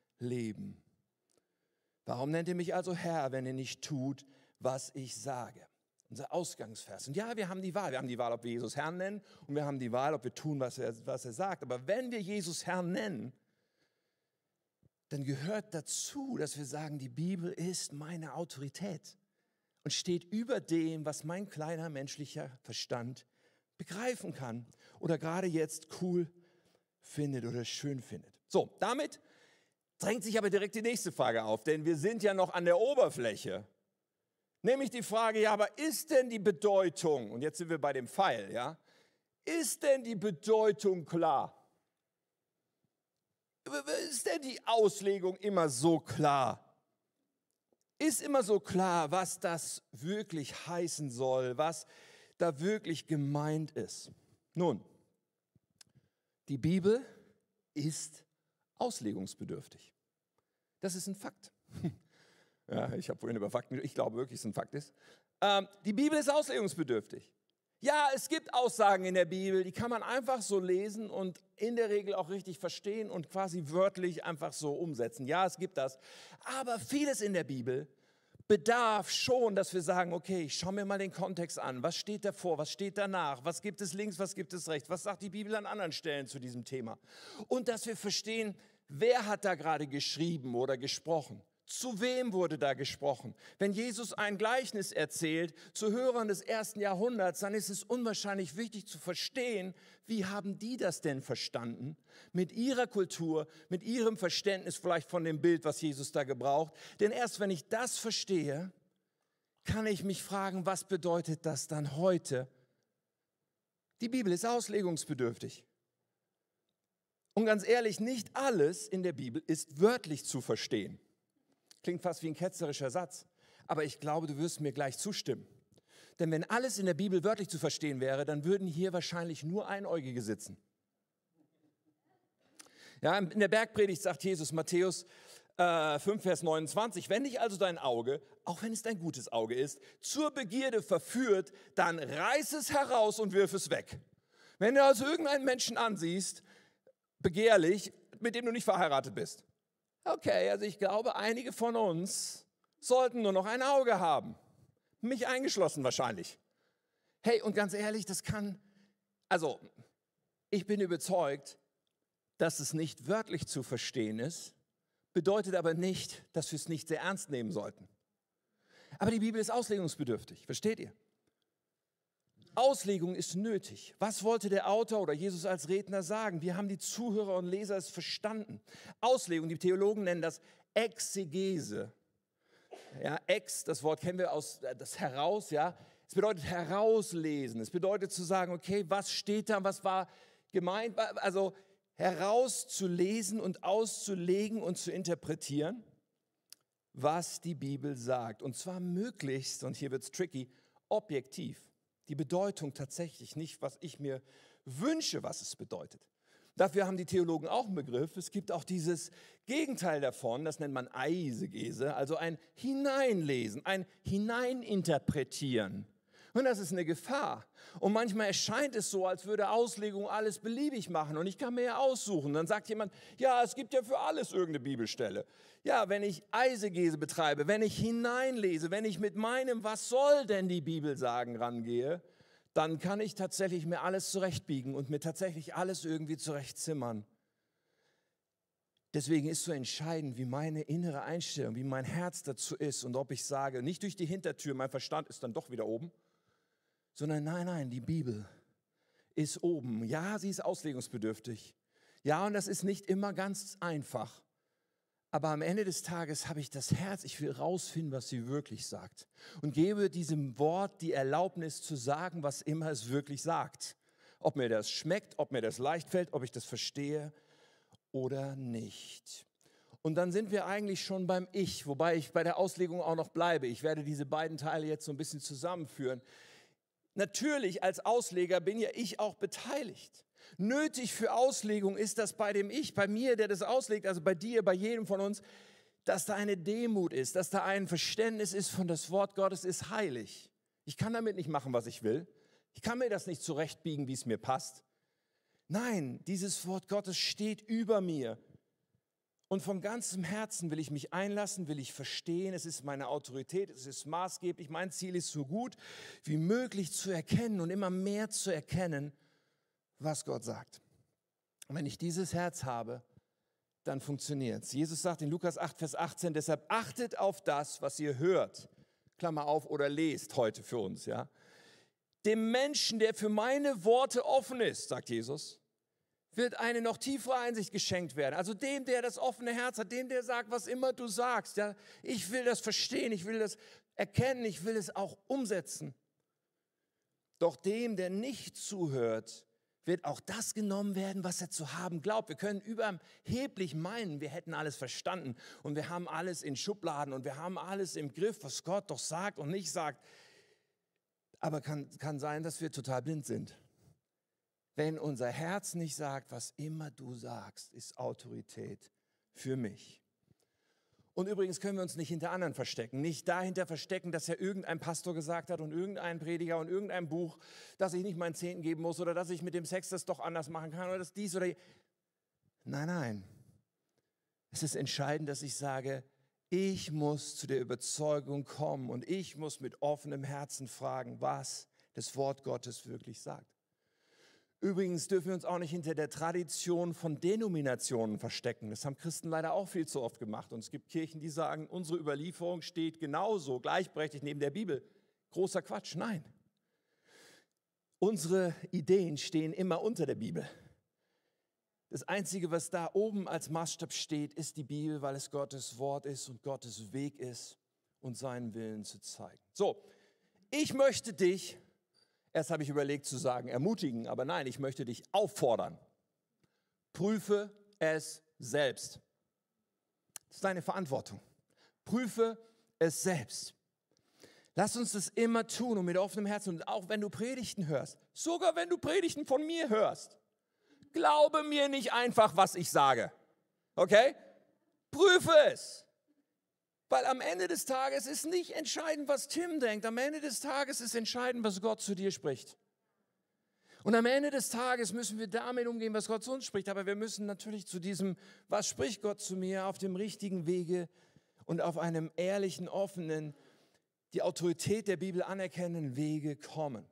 Warum nennt ihr mich also Herr, wenn ihr nicht tut, was ich sage? Unser Ausgangsvers. Und ja, wir haben die Wahl. Wir haben die Wahl, ob wir Jesus Herrn nennen und wir haben die Wahl, ob wir tun, was er, was er sagt. Aber wenn wir Jesus Herrn nennen, dann gehört dazu, dass wir sagen, die Bibel ist meine Autorität und steht über dem, was mein kleiner menschlicher Verstand begreifen kann oder gerade jetzt cool findet oder schön findet. So, damit drängt sich aber direkt die nächste Frage auf, denn wir sind ja noch an der Oberfläche. Nämlich die Frage, ja, aber ist denn die Bedeutung, und jetzt sind wir bei dem Pfeil, ja, ist denn die Bedeutung klar? Ist denn die Auslegung immer so klar? Ist immer so klar, was das wirklich heißen soll, was da wirklich gemeint ist? Nun, die Bibel ist auslegungsbedürftig. Das ist ein Fakt. <laughs> Ja, ich habe vorhin über Fakten, ich glaube wirklich, es ein Fakt ist. Ähm, die Bibel ist auslegungsbedürftig. Ja, es gibt Aussagen in der Bibel, die kann man einfach so lesen und in der Regel auch richtig verstehen und quasi wörtlich einfach so umsetzen. Ja, es gibt das. Aber vieles in der Bibel bedarf schon, dass wir sagen, okay, ich schaue mir mal den Kontext an. Was steht davor? Was steht danach? Was gibt es links? Was gibt es rechts? Was sagt die Bibel an anderen Stellen zu diesem Thema? Und dass wir verstehen, wer hat da gerade geschrieben oder gesprochen? Zu wem wurde da gesprochen? Wenn Jesus ein Gleichnis erzählt zu Hörern des ersten Jahrhunderts, dann ist es unwahrscheinlich wichtig zu verstehen, wie haben die das denn verstanden? Mit ihrer Kultur, mit ihrem Verständnis vielleicht von dem Bild, was Jesus da gebraucht. Denn erst wenn ich das verstehe, kann ich mich fragen, was bedeutet das dann heute? Die Bibel ist auslegungsbedürftig. Und ganz ehrlich, nicht alles in der Bibel ist wörtlich zu verstehen. Klingt fast wie ein ketzerischer Satz. Aber ich glaube, du wirst mir gleich zustimmen. Denn wenn alles in der Bibel wörtlich zu verstehen wäre, dann würden hier wahrscheinlich nur Einäugige sitzen. Ja, in der Bergpredigt sagt Jesus, Matthäus äh, 5, Vers 29, wenn dich also dein Auge, auch wenn es dein gutes Auge ist, zur Begierde verführt, dann reiß es heraus und wirf es weg. Wenn du also irgendeinen Menschen ansiehst, begehrlich, mit dem du nicht verheiratet bist, Okay, also ich glaube, einige von uns sollten nur noch ein Auge haben. Mich eingeschlossen wahrscheinlich. Hey, und ganz ehrlich, das kann, also ich bin überzeugt, dass es nicht wörtlich zu verstehen ist, bedeutet aber nicht, dass wir es nicht sehr ernst nehmen sollten. Aber die Bibel ist auslegungsbedürftig, versteht ihr? Auslegung ist nötig. Was wollte der Autor oder Jesus als Redner sagen? Wir haben die Zuhörer und Leser es verstanden. Auslegung, die Theologen nennen das Exegese. Ja, ex, das Wort kennen wir aus äh, das heraus, ja. Es bedeutet herauslesen. Es bedeutet zu sagen, okay, was steht da, was war gemeint? Also herauszulesen und auszulegen und zu interpretieren, was die Bibel sagt. Und zwar möglichst, und hier wird es tricky, objektiv die Bedeutung tatsächlich, nicht was ich mir wünsche, was es bedeutet. Dafür haben die Theologen auch einen Begriff. Es gibt auch dieses Gegenteil davon, das nennt man Eisegese, also ein Hineinlesen, ein Hineininterpretieren. Und das ist eine Gefahr. Und manchmal erscheint es so, als würde Auslegung alles beliebig machen und ich kann mir ja aussuchen. Dann sagt jemand, ja, es gibt ja für alles irgendeine Bibelstelle. Ja, wenn ich Eisegese betreibe, wenn ich hineinlese, wenn ich mit meinem, was soll denn die Bibel sagen, rangehe, dann kann ich tatsächlich mir alles zurechtbiegen und mir tatsächlich alles irgendwie zurechtzimmern. Deswegen ist so entscheidend, wie meine innere Einstellung, wie mein Herz dazu ist und ob ich sage, nicht durch die Hintertür, mein Verstand ist dann doch wieder oben, sondern nein, nein, die Bibel ist oben. Ja, sie ist auslegungsbedürftig. Ja, und das ist nicht immer ganz einfach. Aber am Ende des Tages habe ich das Herz, ich will rausfinden, was sie wirklich sagt. Und gebe diesem Wort die Erlaubnis zu sagen, was immer es wirklich sagt. Ob mir das schmeckt, ob mir das leicht fällt, ob ich das verstehe oder nicht. Und dann sind wir eigentlich schon beim Ich, wobei ich bei der Auslegung auch noch bleibe. Ich werde diese beiden Teile jetzt so ein bisschen zusammenführen. Natürlich als Ausleger bin ja ich auch beteiligt nötig für Auslegung ist, dass bei dem Ich, bei mir, der das auslegt, also bei dir, bei jedem von uns, dass da eine Demut ist, dass da ein Verständnis ist von das Wort Gottes ist heilig. Ich kann damit nicht machen, was ich will. Ich kann mir das nicht zurechtbiegen, wie es mir passt. Nein, dieses Wort Gottes steht über mir. Und von ganzem Herzen will ich mich einlassen, will ich verstehen, es ist meine Autorität, es ist maßgeblich. Mein Ziel ist so gut wie möglich zu erkennen und immer mehr zu erkennen, was Gott sagt. Und wenn ich dieses Herz habe, dann funktioniert es. Jesus sagt in Lukas 8, Vers 18, deshalb achtet auf das, was ihr hört. Klammer auf oder lest heute für uns, ja. Dem Menschen, der für meine Worte offen ist, sagt Jesus, wird eine noch tiefere Einsicht geschenkt werden. Also dem, der das offene Herz hat, dem, der sagt, was immer du sagst, ja, ich will das verstehen, ich will das erkennen, ich will es auch umsetzen. Doch dem, der nicht zuhört, wird auch das genommen werden, was er zu haben glaubt. Wir können überheblich meinen, wir hätten alles verstanden und wir haben alles in Schubladen und wir haben alles im Griff, was Gott doch sagt und nicht sagt. Aber kann, kann sein, dass wir total blind sind. Wenn unser Herz nicht sagt, was immer du sagst, ist Autorität für mich. Und übrigens können wir uns nicht hinter anderen verstecken. Nicht dahinter verstecken, dass ja irgendein Pastor gesagt hat und irgendein Prediger und irgendein Buch, dass ich nicht meinen Zehnten geben muss oder dass ich mit dem Sex das doch anders machen kann oder dass dies oder. Nein, nein. Es ist entscheidend, dass ich sage, ich muss zu der Überzeugung kommen und ich muss mit offenem Herzen fragen, was das Wort Gottes wirklich sagt. Übrigens dürfen wir uns auch nicht hinter der Tradition von Denominationen verstecken. Das haben Christen leider auch viel zu oft gemacht. Und es gibt Kirchen, die sagen, unsere Überlieferung steht genauso gleichberechtigt neben der Bibel. Großer Quatsch, nein. Unsere Ideen stehen immer unter der Bibel. Das Einzige, was da oben als Maßstab steht, ist die Bibel, weil es Gottes Wort ist und Gottes Weg ist, uns seinen Willen zu zeigen. So, ich möchte dich Erst habe ich überlegt zu sagen, ermutigen, aber nein, ich möchte dich auffordern. Prüfe es selbst. Das ist deine Verantwortung. Prüfe es selbst. Lass uns das immer tun und mit offenem Herzen und auch wenn du Predigten hörst, sogar wenn du Predigten von mir hörst, glaube mir nicht einfach, was ich sage. Okay? Prüfe es. Weil am Ende des Tages ist nicht entscheidend, was Tim denkt. Am Ende des Tages ist entscheidend, was Gott zu dir spricht. Und am Ende des Tages müssen wir damit umgehen, was Gott zu uns spricht. Aber wir müssen natürlich zu diesem, was spricht Gott zu mir, auf dem richtigen Wege und auf einem ehrlichen, offenen, die Autorität der Bibel anerkennenden Wege kommen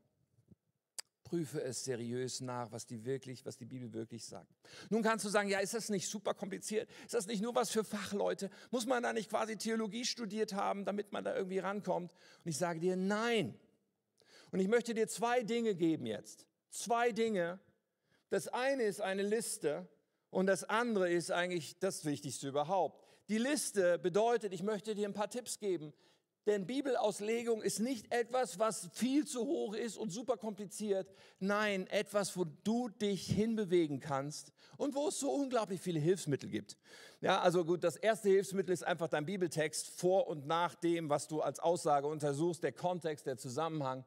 prüfe es seriös nach, was die wirklich, was die Bibel wirklich sagt. Nun kannst du sagen, ja, ist das nicht super kompliziert? Ist das nicht nur was für Fachleute? Muss man da nicht quasi Theologie studiert haben, damit man da irgendwie rankommt? Und ich sage dir, nein. Und ich möchte dir zwei Dinge geben jetzt. Zwei Dinge. Das eine ist eine Liste und das andere ist eigentlich das Wichtigste überhaupt. Die Liste bedeutet, ich möchte dir ein paar Tipps geben, denn Bibelauslegung ist nicht etwas, was viel zu hoch ist und super kompliziert. Nein, etwas, wo du dich hinbewegen kannst und wo es so unglaublich viele Hilfsmittel gibt. Ja, also gut, das erste Hilfsmittel ist einfach dein Bibeltext vor und nach dem, was du als Aussage untersuchst, der Kontext, der Zusammenhang.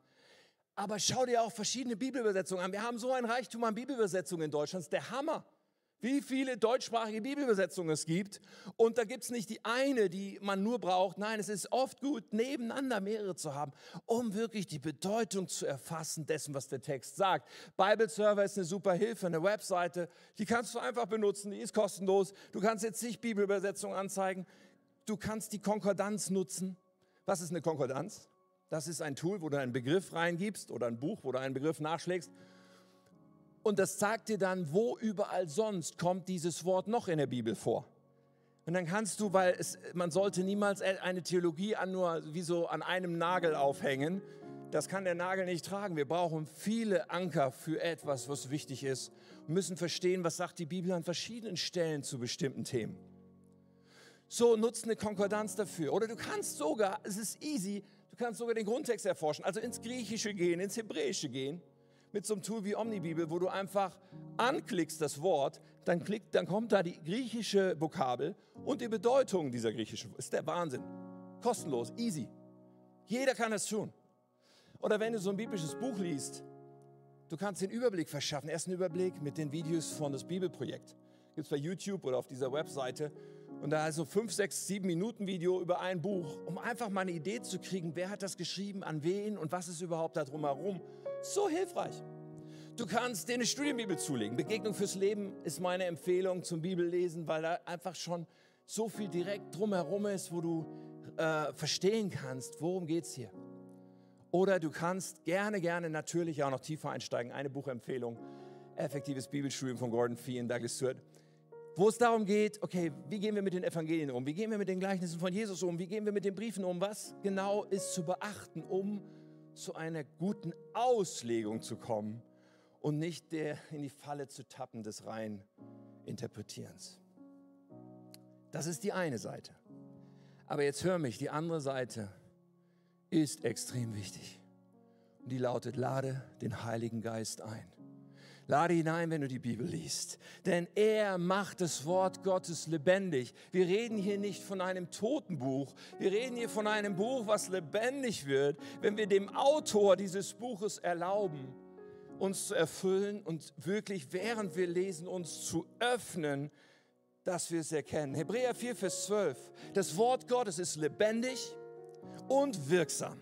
Aber schau dir auch verschiedene Bibelübersetzungen an. Wir haben so ein Reichtum an Bibelübersetzungen in Deutschland, das ist der Hammer. Wie viele deutschsprachige Bibelübersetzungen es gibt. Und da gibt es nicht die eine, die man nur braucht. Nein, es ist oft gut, nebeneinander mehrere zu haben, um wirklich die Bedeutung zu erfassen dessen, was der Text sagt. Bible Server ist eine super Hilfe, eine Webseite, die kannst du einfach benutzen, die ist kostenlos. Du kannst jetzt nicht Bibelübersetzungen anzeigen. Du kannst die Konkordanz nutzen. Was ist eine Konkordanz? Das ist ein Tool, wo du einen Begriff reingibst oder ein Buch, wo du einen Begriff nachschlägst und das sagt dir dann, wo überall sonst kommt dieses Wort noch in der Bibel vor. Und dann kannst du, weil es, man sollte niemals eine Theologie an nur wie so an einem Nagel aufhängen. Das kann der Nagel nicht tragen. Wir brauchen viele Anker für etwas, was wichtig ist. Wir müssen verstehen, was sagt die Bibel an verschiedenen Stellen zu bestimmten Themen. So, nutzt eine Konkordanz dafür. Oder du kannst sogar, es ist easy, du kannst sogar den Grundtext erforschen, also ins Griechische gehen, ins Hebräische gehen mit so einem Tool wie Omnibibel, wo du einfach anklickst das Wort, dann, klickt, dann kommt da die griechische Vokabel und die Bedeutung dieser griechischen. Ist der Wahnsinn. Kostenlos, easy. Jeder kann das tun. Oder wenn du so ein biblisches Buch liest, du kannst den Überblick verschaffen. Erst einen Überblick mit den Videos von das Bibelprojekt. Gibt es bei YouTube oder auf dieser Webseite. Und da also fünf, sechs, sieben Minuten Video über ein Buch, um einfach mal eine Idee zu kriegen, wer hat das geschrieben, an wen und was ist überhaupt da drumherum. So hilfreich. Du kannst dir eine Studienbibel zulegen. Begegnung fürs Leben ist meine Empfehlung zum Bibellesen, weil da einfach schon so viel direkt drumherum ist, wo du äh, verstehen kannst, worum es hier. Oder du kannst gerne, gerne natürlich auch noch tiefer einsteigen. Eine Buchempfehlung, Effektives Bibelstudium von Gordon Fee und Douglas Stewart, wo es darum geht, okay, wie gehen wir mit den Evangelien um? Wie gehen wir mit den Gleichnissen von Jesus um? Wie gehen wir mit den Briefen um? Was genau ist zu beachten, um zu einer guten Auslegung zu kommen und nicht der in die Falle zu tappen des reinen Interpretierens. Das ist die eine Seite. Aber jetzt hör mich, die andere Seite ist extrem wichtig. Und die lautet, lade den Heiligen Geist ein. Lade ihn ein, wenn du die Bibel liest. Denn er macht das Wort Gottes lebendig. Wir reden hier nicht von einem toten Buch. Wir reden hier von einem Buch, was lebendig wird, wenn wir dem Autor dieses Buches erlauben, uns zu erfüllen und wirklich, während wir lesen, uns zu öffnen, dass wir es erkennen. Hebräer 4, Vers 12. Das Wort Gottes ist lebendig und wirksam.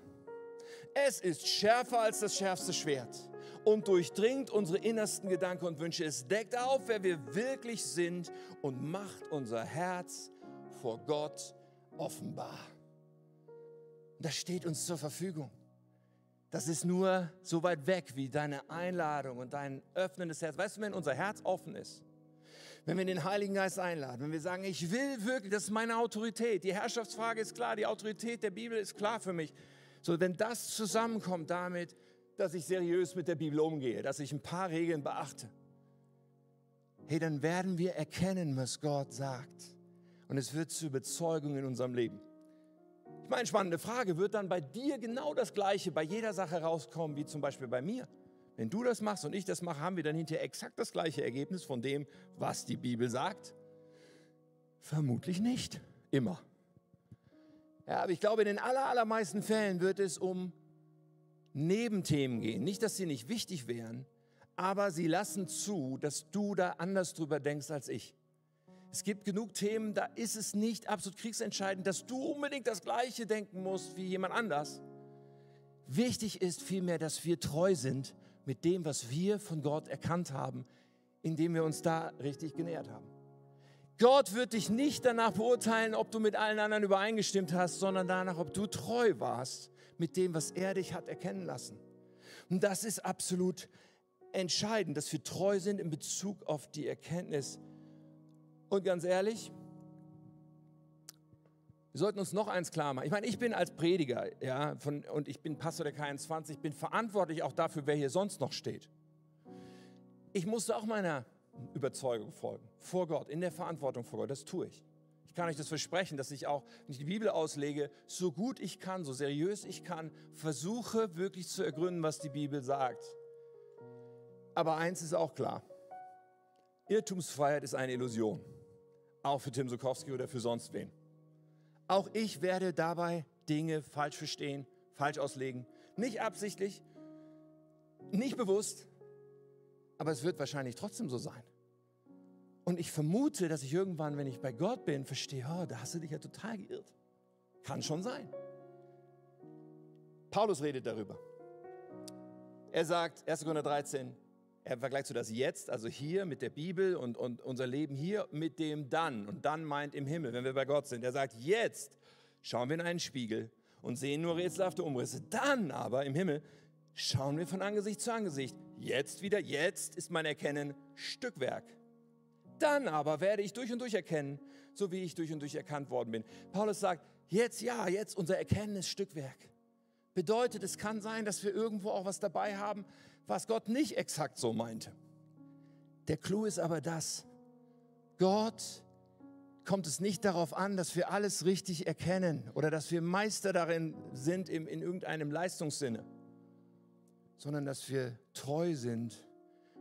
Es ist schärfer als das schärfste Schwert und durchdringt unsere innersten Gedanken und Wünsche. Es deckt auf, wer wir wirklich sind und macht unser Herz vor Gott offenbar. Das steht uns zur Verfügung. Das ist nur so weit weg wie deine Einladung und dein öffnendes Herz. Weißt du, wenn unser Herz offen ist, wenn wir den Heiligen Geist einladen, wenn wir sagen, ich will wirklich, das ist meine Autorität, die Herrschaftsfrage ist klar, die Autorität der Bibel ist klar für mich. So, wenn das zusammenkommt damit, dass ich seriös mit der Bibel umgehe, dass ich ein paar Regeln beachte, hey, dann werden wir erkennen, was Gott sagt. Und es wird zur Überzeugung in unserem Leben. Ich meine, spannende Frage, wird dann bei dir genau das Gleiche bei jeder Sache rauskommen, wie zum Beispiel bei mir? Wenn du das machst und ich das mache, haben wir dann hinterher exakt das gleiche Ergebnis von dem, was die Bibel sagt? Vermutlich nicht. Immer. Ja, aber ich glaube, in den aller, allermeisten Fällen wird es um Nebenthemen gehen. Nicht, dass sie nicht wichtig wären, aber sie lassen zu, dass du da anders drüber denkst als ich. Es gibt genug Themen, da ist es nicht absolut kriegsentscheidend, dass du unbedingt das Gleiche denken musst wie jemand anders. Wichtig ist vielmehr, dass wir treu sind mit dem, was wir von Gott erkannt haben, indem wir uns da richtig genähert haben. Gott wird dich nicht danach beurteilen, ob du mit allen anderen übereingestimmt hast, sondern danach, ob du treu warst mit dem, was er dich hat erkennen lassen. Und das ist absolut entscheidend, dass wir treu sind in Bezug auf die Erkenntnis. Und ganz ehrlich, wir sollten uns noch eins klar machen. Ich meine, ich bin als Prediger ja, von, und ich bin Pastor der K21, bin verantwortlich auch dafür, wer hier sonst noch steht. Ich musste auch meiner Überzeugung folgen, vor Gott, in der Verantwortung vor Gott. Das tue ich. Ich kann euch das versprechen, dass ich auch, wenn ich die Bibel auslege, so gut ich kann, so seriös ich kann, versuche wirklich zu ergründen, was die Bibel sagt. Aber eins ist auch klar. Irrtumsfreiheit ist eine Illusion. Auch für Tim Sokowski oder für sonst wen. Auch ich werde dabei Dinge falsch verstehen, falsch auslegen. Nicht absichtlich, nicht bewusst, aber es wird wahrscheinlich trotzdem so sein. Und ich vermute, dass ich irgendwann, wenn ich bei Gott bin, verstehe, oh, da hast du dich ja total geirrt. Kann schon sein. Paulus redet darüber. Er sagt, 1. Korinther 13, er vergleicht so das Jetzt, also hier mit der Bibel und, und unser Leben hier mit dem Dann. Und dann meint im Himmel, wenn wir bei Gott sind. Er sagt, jetzt schauen wir in einen Spiegel und sehen nur rätselhafte Umrisse. Dann aber im Himmel schauen wir von Angesicht zu Angesicht. Jetzt wieder, jetzt ist mein Erkennen Stückwerk. Dann aber werde ich durch und durch erkennen, so wie ich durch und durch erkannt worden bin. Paulus sagt, jetzt ja, jetzt unser Erkennen ist Stückwerk. Bedeutet, es kann sein, dass wir irgendwo auch was dabei haben, was Gott nicht exakt so meinte. Der Clou ist aber das, Gott kommt es nicht darauf an, dass wir alles richtig erkennen oder dass wir Meister darin sind in, in irgendeinem Leistungssinne, sondern dass wir treu sind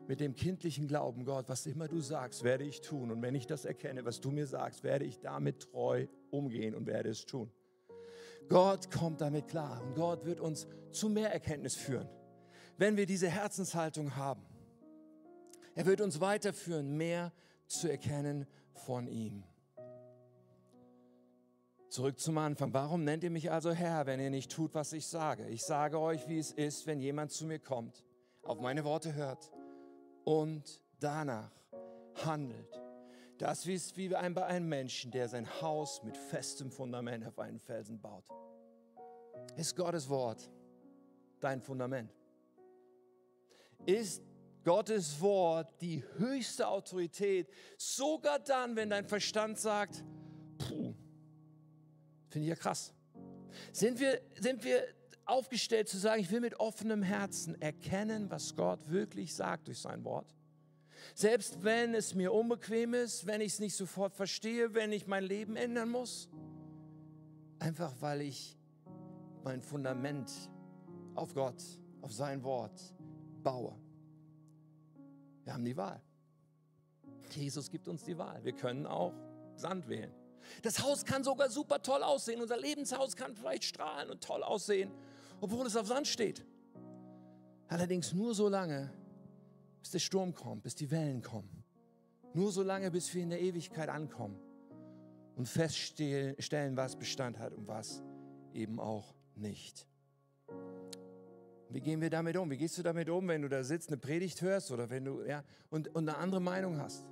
mit dem kindlichen Glauben, Gott, was immer du sagst, werde ich tun. Und wenn ich das erkenne, was du mir sagst, werde ich damit treu umgehen und werde es tun. Gott kommt damit klar und Gott wird uns zu mehr Erkenntnis führen, wenn wir diese Herzenshaltung haben. Er wird uns weiterführen, mehr zu erkennen von ihm. Zurück zum Anfang. Warum nennt ihr mich also Herr, wenn ihr nicht tut, was ich sage? Ich sage euch, wie es ist, wenn jemand zu mir kommt, auf meine Worte hört und danach handelt. Das ist wie bei einem Menschen, der sein Haus mit festem Fundament auf einen Felsen baut. Ist Gottes Wort dein Fundament? Ist Gottes Wort die höchste Autorität, sogar dann, wenn dein Verstand sagt, puh, Finde ich ja krass. Sind wir, sind wir aufgestellt zu sagen, ich will mit offenem Herzen erkennen, was Gott wirklich sagt durch sein Wort? Selbst wenn es mir unbequem ist, wenn ich es nicht sofort verstehe, wenn ich mein Leben ändern muss. Einfach weil ich mein Fundament auf Gott, auf sein Wort baue. Wir haben die Wahl. Jesus gibt uns die Wahl. Wir können auch Sand wählen. Das Haus kann sogar super toll aussehen. Unser Lebenshaus kann vielleicht strahlen und toll aussehen, obwohl es auf Sand steht. Allerdings nur so lange, bis der Sturm kommt, bis die Wellen kommen. Nur so lange, bis wir in der Ewigkeit ankommen und feststellen, was Bestand hat und was eben auch nicht. Wie gehen wir damit um? Wie gehst du damit um, wenn du da sitzt, eine Predigt hörst oder wenn du ja und, und eine andere Meinung hast?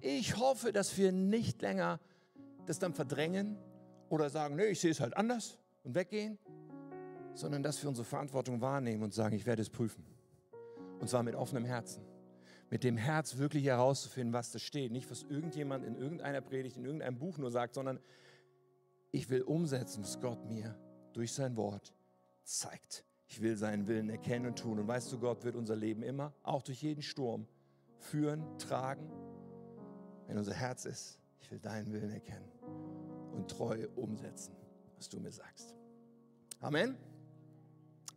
Ich hoffe, dass wir nicht länger das dann verdrängen oder sagen, nee, ich sehe es halt anders und weggehen, sondern dass wir unsere Verantwortung wahrnehmen und sagen, ich werde es prüfen. Und zwar mit offenem Herzen. Mit dem Herz wirklich herauszufinden, was da steht. Nicht, was irgendjemand in irgendeiner Predigt, in irgendeinem Buch nur sagt, sondern ich will umsetzen, was Gott mir durch sein Wort zeigt. Ich will seinen Willen erkennen und tun. Und weißt du, Gott wird unser Leben immer, auch durch jeden Sturm, führen, tragen, wenn unser Herz ist ich will deinen Willen erkennen und treu umsetzen, was du mir sagst. Amen.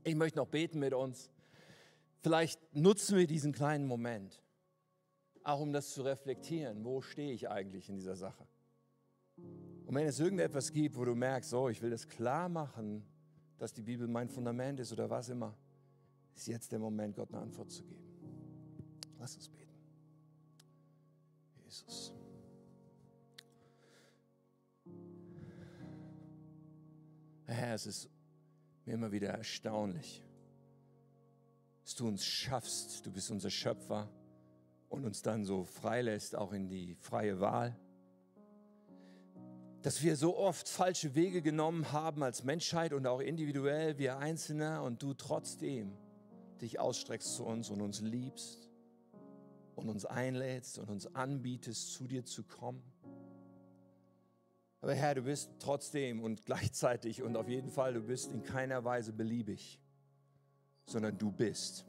Ich möchte noch beten mit uns. Vielleicht nutzen wir diesen kleinen Moment, auch um das zu reflektieren. Wo stehe ich eigentlich in dieser Sache? Und wenn es irgendetwas gibt, wo du merkst, so, ich will das klar machen, dass die Bibel mein Fundament ist oder was immer, ist jetzt der Moment, Gott eine Antwort zu geben. Lass uns beten. Jesus. Herr, es ist mir immer wieder erstaunlich, dass du uns schaffst. Du bist unser Schöpfer und uns dann so freilässt, auch in die freie Wahl. Dass wir so oft falsche Wege genommen haben als Menschheit und auch individuell, wir Einzelne, und du trotzdem dich ausstreckst zu uns und uns liebst und uns einlädst und uns anbietest, zu dir zu kommen. Aber Herr, du bist trotzdem und gleichzeitig und auf jeden Fall, du bist in keiner Weise beliebig, sondern du bist,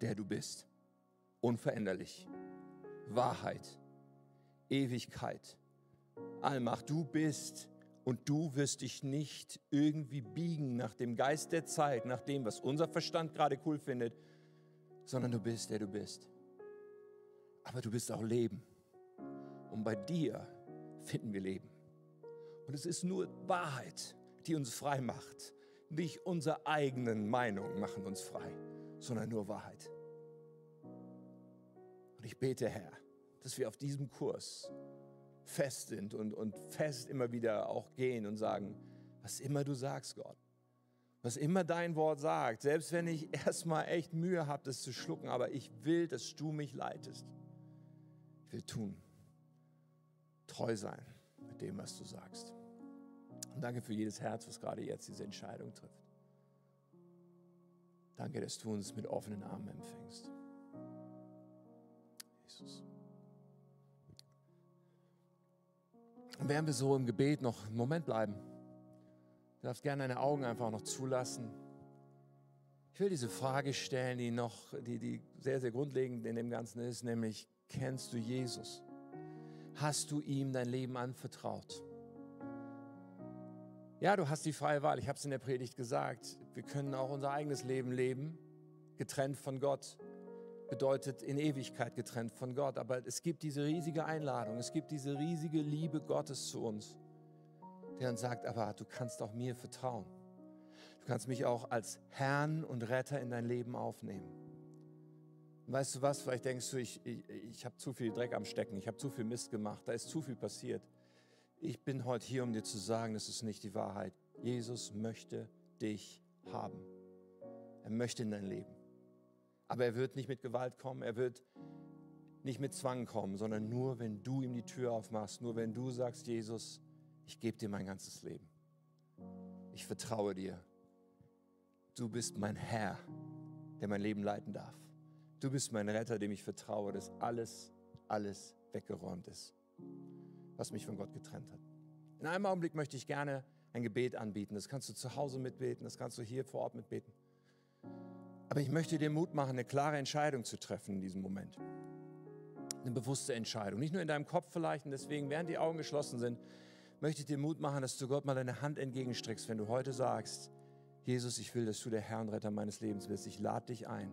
der du bist. Unveränderlich. Wahrheit. Ewigkeit. Allmacht. Du bist und du wirst dich nicht irgendwie biegen nach dem Geist der Zeit, nach dem, was unser Verstand gerade cool findet, sondern du bist, der du bist. Aber du bist auch Leben. Und bei dir finden wir Leben. Und es ist nur Wahrheit, die uns frei macht. Nicht unsere eigenen Meinungen machen uns frei, sondern nur Wahrheit. Und ich bete, Herr, dass wir auf diesem Kurs fest sind und, und fest immer wieder auch gehen und sagen, was immer du sagst, Gott, was immer dein Wort sagt, selbst wenn ich <laughs> erstmal echt Mühe habe, das zu schlucken, aber ich will, dass du mich leitest. Ich will tun, treu sein mit dem, was du sagst. Und danke für jedes Herz, was gerade jetzt diese Entscheidung trifft. Danke, dass du uns mit offenen Armen empfängst. Jesus. Und während wir so im Gebet noch einen Moment bleiben, du darfst gerne deine Augen einfach noch zulassen. Ich will diese Frage stellen, die noch, die, die sehr, sehr grundlegend in dem Ganzen ist, nämlich, kennst du Jesus? Hast du ihm dein Leben anvertraut? Ja, du hast die freie Wahl. Ich habe es in der Predigt gesagt. Wir können auch unser eigenes Leben leben, getrennt von Gott. Bedeutet in Ewigkeit getrennt von Gott. Aber es gibt diese riesige Einladung, es gibt diese riesige Liebe Gottes zu uns, der uns sagt, aber du kannst auch mir vertrauen. Du kannst mich auch als Herrn und Retter in dein Leben aufnehmen. Weißt du was, vielleicht denkst du, ich, ich, ich habe zu viel Dreck am Stecken, ich habe zu viel Mist gemacht, da ist zu viel passiert. Ich bin heute hier, um dir zu sagen, das ist nicht die Wahrheit. Jesus möchte dich haben. Er möchte in dein Leben. Aber er wird nicht mit Gewalt kommen, er wird nicht mit Zwang kommen, sondern nur, wenn du ihm die Tür aufmachst, nur wenn du sagst, Jesus, ich gebe dir mein ganzes Leben. Ich vertraue dir. Du bist mein Herr, der mein Leben leiten darf. Du bist mein Retter, dem ich vertraue, dass alles, alles weggeräumt ist, was mich von Gott getrennt hat. In einem Augenblick möchte ich gerne ein Gebet anbieten. Das kannst du zu Hause mitbeten, das kannst du hier vor Ort mitbeten. Aber ich möchte dir Mut machen, eine klare Entscheidung zu treffen in diesem Moment. Eine bewusste Entscheidung. Nicht nur in deinem Kopf vielleicht, und deswegen, während die Augen geschlossen sind, möchte ich dir Mut machen, dass du Gott mal deine Hand entgegenstreckst, wenn du heute sagst, Jesus, ich will, dass du der Herr und Retter meines Lebens bist. Ich lade dich ein.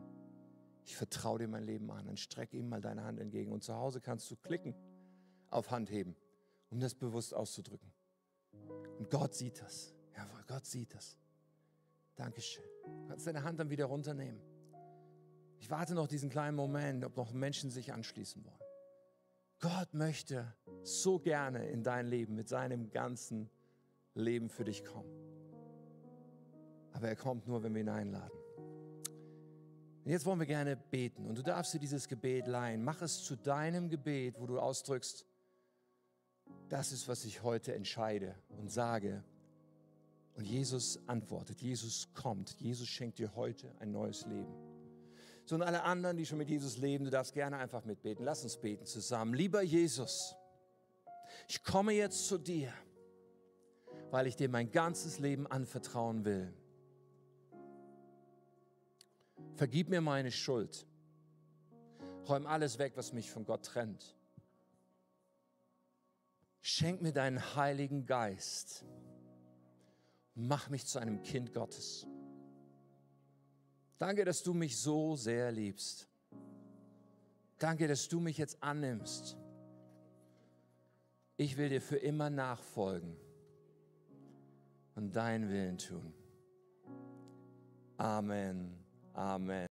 Ich vertraue dir mein Leben an. Dann strecke ihm mal deine Hand entgegen. Und zu Hause kannst du klicken auf Handheben, um das bewusst auszudrücken. Und Gott sieht das. Jawohl, Gott sieht das. Dankeschön. Du kannst deine Hand dann wieder runternehmen. Ich warte noch diesen kleinen Moment, ob noch Menschen sich anschließen wollen. Gott möchte so gerne in dein Leben mit seinem ganzen Leben für dich kommen. Aber er kommt nur, wenn wir ihn einladen. Und jetzt wollen wir gerne beten und du darfst dir dieses Gebet leihen. Mach es zu deinem Gebet, wo du ausdrückst, das ist, was ich heute entscheide und sage. Und Jesus antwortet, Jesus kommt, Jesus schenkt dir heute ein neues Leben. So und alle anderen, die schon mit Jesus leben, du darfst gerne einfach mitbeten. Lass uns beten zusammen. Lieber Jesus, ich komme jetzt zu dir, weil ich dir mein ganzes Leben anvertrauen will. Vergib mir meine Schuld. Räum alles weg, was mich von Gott trennt. Schenk mir deinen Heiligen Geist. Mach mich zu einem Kind Gottes. Danke, dass du mich so sehr liebst. Danke, dass du mich jetzt annimmst. Ich will dir für immer nachfolgen und deinen Willen tun. Amen. Amen.